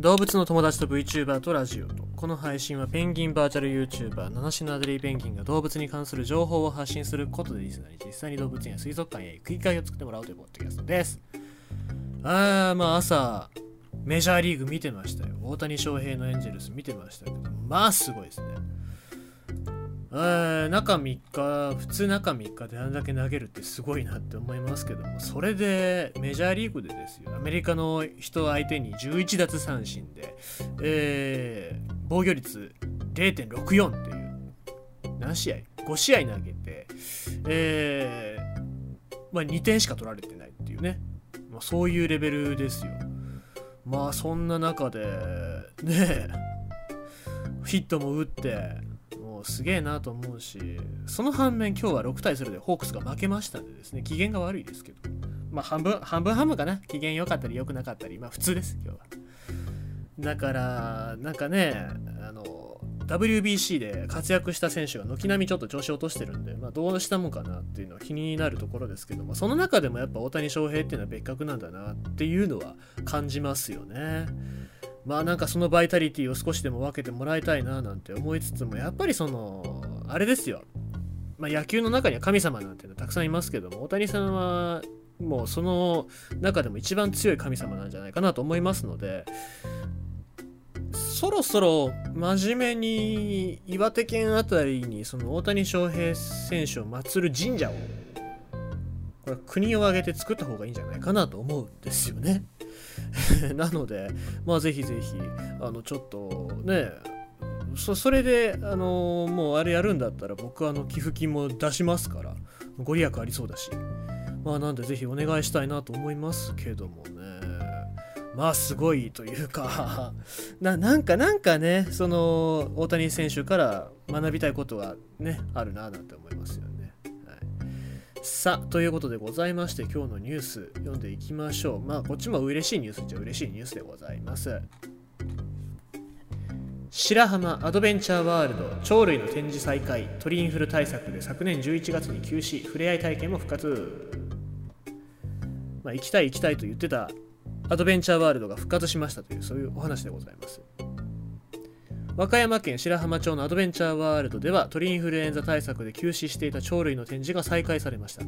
動物の友達と VTuber とラジオとこの配信はペンギンバーチャル YouTuber 七種のアデリーペンギンが動物に関する情報を発信することでリスナーに実際に動物園や水族館へ行く機会を作ってもらおうというポッドキャストです。あーまあ朝メジャーリーグ見てましたよ。大谷翔平のエンジェルス見てましたけどまあすごいですね。中3日普通中3日であれだけ投げるってすごいなって思いますけどもそれでメジャーリーグでですよアメリカの人相手に11奪三振で、えー防御率0.64っていう何試合 ?5 試合投げて、えーまあ、2点しか取られてないっていうね、まあ、そういうレベルですよまあそんな中でねヒットも打ってすげえなと思うしその反面今日は6対0でホークスが負けましたんでですね機嫌が悪いですけど。まあ半分半分半分かな。機嫌良かったり良くなかったり。まあ普通です今日は。だからなんかねあの WBC で活躍した選手が軒並みちょっと調子を落としてるんで、まあ、どうしたもんかなっていうのは気になるところですけどもその中でもやっぱ大谷翔平っていうのは別格なんだなっていうのは感じますよね。まあなんかそのバイタリティを少しでも分けてもらいたいななんて思いつつもやっぱりそのあれですよ、まあ、野球の中には神様なんていうのたくさんいますけども大谷さんはもうその中でも一番強い神様なんじゃないかなと思いますのでそろそろ真面目に岩手県あたりにその大谷翔平選手を祀る神社をこれ国を挙げて作った方がいいんじゃないかなと思うんですよね。なので、まあぜひぜひ、あの、ちょっとね、そそれで、あのもうあれやるんだったら僕あの寄付金も出しますから、ご利益ありそうだし、まあなんでぜひお願いしたいなと思いますけどもね。まあすごいというか ななんかなんかねその大谷選手から学びたいことがねあるななんて思いますよね、さあということでございまして今日のニュース読んでいきましょう。まあこっちも嬉しいニュースじゃ嬉しいニュースでございます。白浜アドベンチャーワールド鳥類の展示再開鳥インフル対策で昨年11月に休止触れ合い体験も復活。まあ行きたい行きたいと言ってたアドベンチャーワールドが復活しましたというそういうお話でございます。和歌山県白浜町のアドベンチャーワールドでは鳥インフルエンザ対策で休止していた鳥類の展示が再開されました。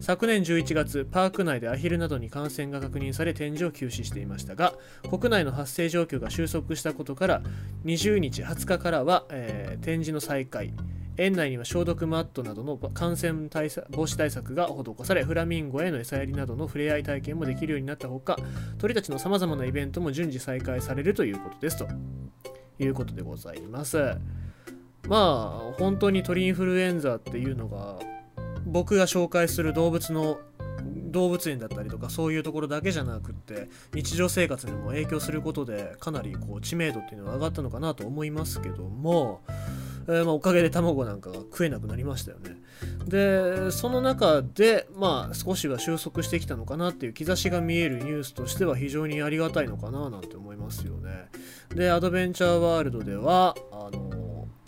昨年11月パーク内でアヒルなどに感染が確認され展示を休止していましたが国内の発生状況が収束したことから20日20日からは、えー展示の再開園内には消毒マットなどの感染対策防止対策が施されフラミンゴへの餌やりなどの触れ合い体験もできるようになったほか鳥たちのさまざまなイベントも順次再開されるということですと。いうことでございます。まあ本当に鳥インフルエンザっていうのが僕が紹介する動物の動物園だったりとかそういうところだけじゃなくって日常生活にも影響することでかなりこう知名度っていうのは上がったのかなと思いますけどもえーまあ、おかげで卵なんかが食えなくなりましたよね。で、その中で、まあ、少しは収束してきたのかなっていう兆しが見えるニュースとしては非常にありがたいのかななんて思いますよね。で、アドベンチャーワールドでは、あの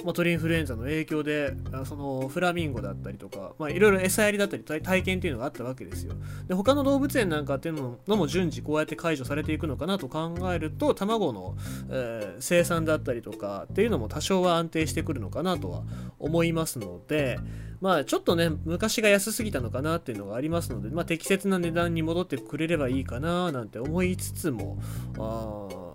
まあ、鳥インフルエンザの影響でそのフラミンゴだったりとか、まあ、いろいろ餌やりだったり体験っていうのがあったわけですよ。で他の動物園なんかっていうのも順次こうやって解除されていくのかなと考えると卵の、えー生産だったりとかっていうのも多少は安定してくるのかなとは思いますのでまあちょっとね昔が安すぎたのかなっていうのがありますので、まあ、適切な値段に戻ってくれればいいかななんて思いつつもあ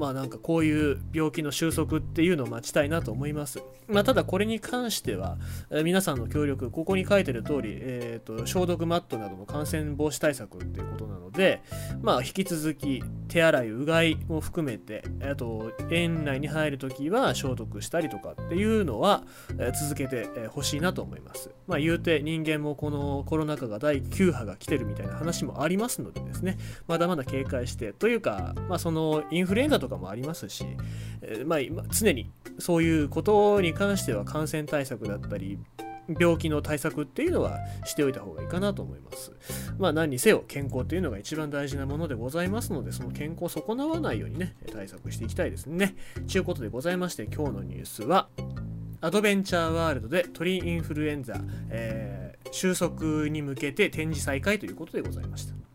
まあなんかこういう病気の収束っていうのを待ちたいなと思います。まあただこれに関しては、え皆さんの協力、ここに書いてる通り、えーと、消毒マットなどの感染防止対策っていうことなので、まあ引き続き手洗い、うがいも含めて、あと園内に入るときは消毒したりとかっていうのは、え続けてほしいなと思います。まあ言うて人間もこのコロナ禍が第9波が来てるみたいな話もありますのでですね、まだまだ警戒して、というか、まあそのインフルエンザとかかもありますし、えーまあ常にそういうことに関しては感染対策だったり、病気の対策っていうのはしておいた方がいいかなと思います。まあ何にせよ健康っていうのが一番大事なものでございますので、その健康を損なわないようにね、対策していきたいですね。ということでございまして、今日のニュースは、アドベンチャーワールドで鳥インフルエンザ、えー収束に向けて展示再開ということでございました。